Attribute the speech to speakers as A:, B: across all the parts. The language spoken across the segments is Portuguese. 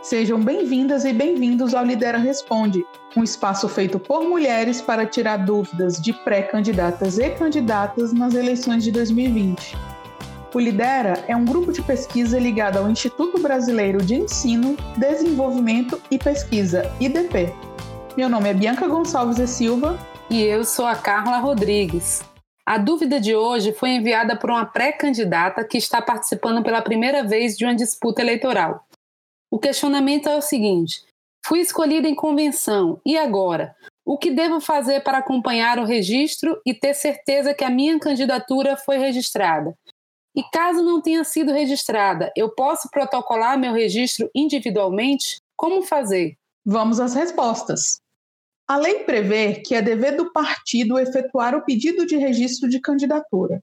A: Sejam bem-vindas e bem-vindos ao Lidera Responde, um espaço feito por mulheres para tirar dúvidas de pré-candidatas e candidatas nas eleições de 2020. O Lidera é um grupo de pesquisa ligado ao Instituto Brasileiro de Ensino, Desenvolvimento e Pesquisa, IDP. Meu nome é Bianca Gonçalves e Silva.
B: E eu sou a Carla Rodrigues. A dúvida de hoje foi enviada por uma pré-candidata que está participando pela primeira vez de uma disputa eleitoral. O questionamento é o seguinte: fui escolhida em convenção, e agora? O que devo fazer para acompanhar o registro e ter certeza que a minha candidatura foi registrada? E caso não tenha sido registrada, eu posso protocolar meu registro individualmente? Como fazer?
A: Vamos às respostas. A lei prevê que é dever do partido efetuar o pedido de registro de candidatura.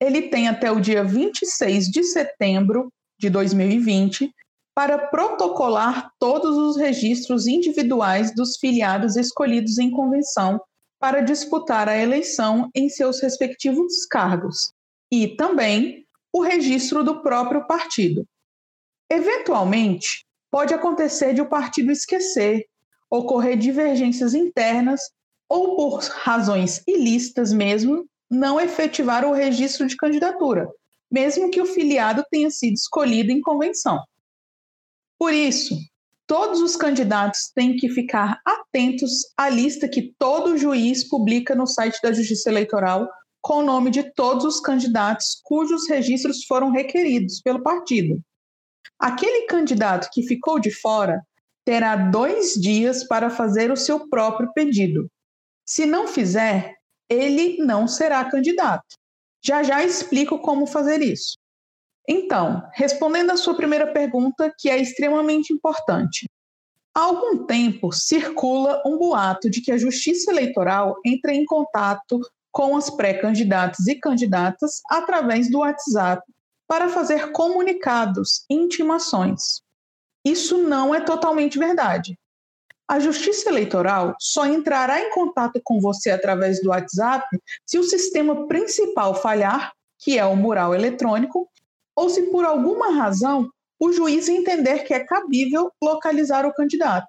A: Ele tem até o dia 26 de setembro de 2020 para protocolar todos os registros individuais dos filiados escolhidos em convenção para disputar a eleição em seus respectivos cargos, e também o registro do próprio partido. Eventualmente, pode acontecer de o partido esquecer, ocorrer divergências internas ou, por razões ilícitas mesmo, não efetivar o registro de candidatura, mesmo que o filiado tenha sido escolhido em convenção. Por isso, todos os candidatos têm que ficar atentos à lista que todo juiz publica no site da Justiça Eleitoral com o nome de todos os candidatos cujos registros foram requeridos pelo partido. Aquele candidato que ficou de fora terá dois dias para fazer o seu próprio pedido. Se não fizer, ele não será candidato. Já já explico como fazer isso. Então, respondendo à sua primeira pergunta, que é extremamente importante. Há algum tempo circula um boato de que a Justiça Eleitoral entra em contato com as pré-candidatas e candidatas através do WhatsApp para fazer comunicados e intimações. Isso não é totalmente verdade. A Justiça Eleitoral só entrará em contato com você através do WhatsApp se o sistema principal falhar, que é o mural eletrônico, ou se por alguma razão o juiz entender que é cabível localizar o candidato.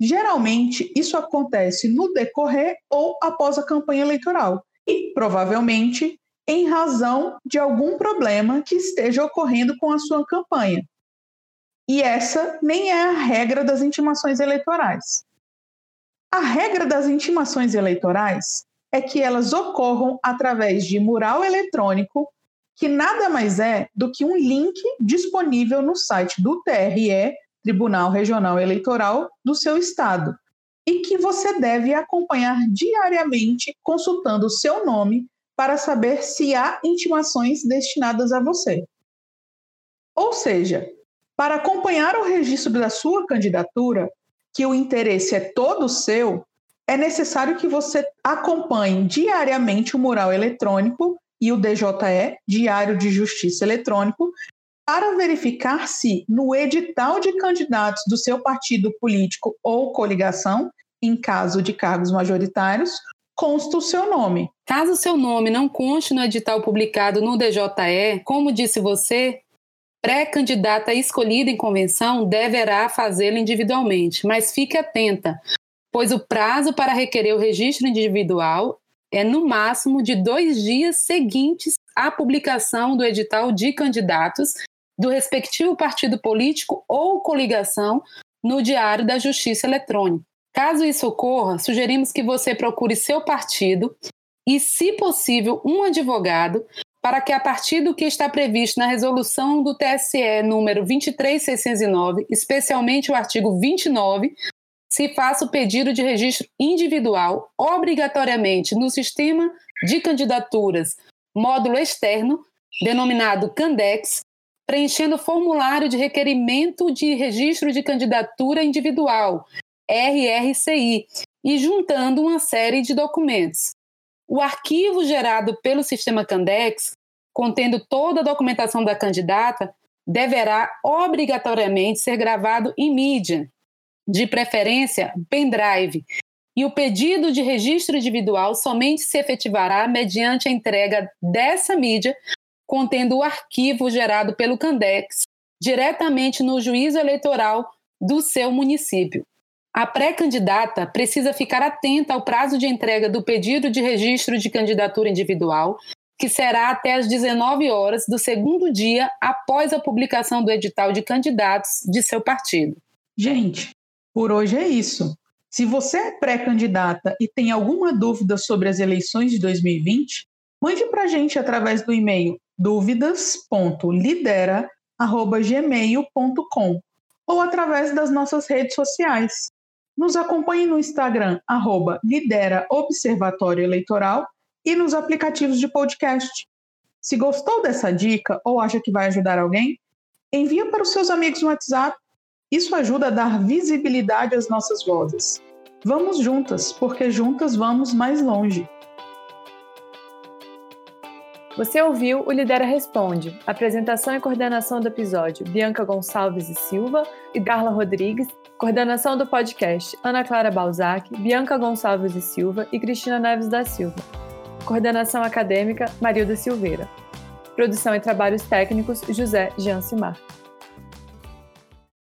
A: Geralmente, isso acontece no decorrer ou após a campanha eleitoral, e provavelmente em razão de algum problema que esteja ocorrendo com a sua campanha. E essa nem é a regra das intimações eleitorais. A regra das intimações eleitorais é que elas ocorram através de mural eletrônico que nada mais é do que um link disponível no site do TRE, Tribunal Regional Eleitoral do seu estado, e que você deve acompanhar diariamente consultando o seu nome para saber se há intimações destinadas a você. Ou seja, para acompanhar o registro da sua candidatura, que o interesse é todo seu, é necessário que você acompanhe diariamente o mural eletrônico e o DJE, Diário de Justiça Eletrônico, para verificar se no edital de candidatos do seu partido político ou coligação, em caso de cargos majoritários, consta o seu nome.
B: Caso o seu nome não conste no edital publicado no DJE, como disse você, pré-candidata escolhida em convenção deverá fazê-lo individualmente, mas fique atenta, pois o prazo para requerer o registro individual é no máximo de dois dias seguintes à publicação do edital de candidatos do respectivo partido político ou coligação no Diário da Justiça Eletrônica. Caso isso ocorra, sugerimos que você procure seu partido e, se possível, um advogado para que, a partir do que está previsto na resolução do TSE número 23609, especialmente o artigo 29, se faça o pedido de registro individual obrigatoriamente no sistema de candidaturas módulo externo, denominado CANDEX, preenchendo o formulário de requerimento de registro de candidatura individual, RRCI, e juntando uma série de documentos. O arquivo gerado pelo sistema Candex, contendo toda a documentação da candidata, deverá obrigatoriamente ser gravado em mídia, de preferência pendrive, e o pedido de registro individual somente se efetivará mediante a entrega dessa mídia contendo o arquivo gerado pelo Candex diretamente no juízo eleitoral do seu município. A pré-candidata precisa ficar atenta ao prazo de entrega do pedido de registro de candidatura individual, que será até às 19 horas do segundo dia após a publicação do edital de candidatos de seu partido.
A: Gente, por hoje é isso. Se você é pré-candidata e tem alguma dúvida sobre as eleições de 2020, mande para a gente através do e-mail dúvidas.lidera.gmail.com ou através das nossas redes sociais. Nos acompanhe no Instagram, arroba Lidera Observatório Eleitoral e nos aplicativos de podcast. Se gostou dessa dica ou acha que vai ajudar alguém, envia para os seus amigos no WhatsApp. Isso ajuda a dar visibilidade às nossas vozes. Vamos juntas, porque juntas vamos mais longe.
C: Você ouviu o Lidera Responde, apresentação e coordenação do episódio Bianca Gonçalves e Silva e Darla Rodrigues, coordenação do podcast Ana Clara Balzac, Bianca Gonçalves e Silva e Cristina Neves da Silva. Coordenação acadêmica Marilda Silveira. Produção e trabalhos técnicos José Jean Simar.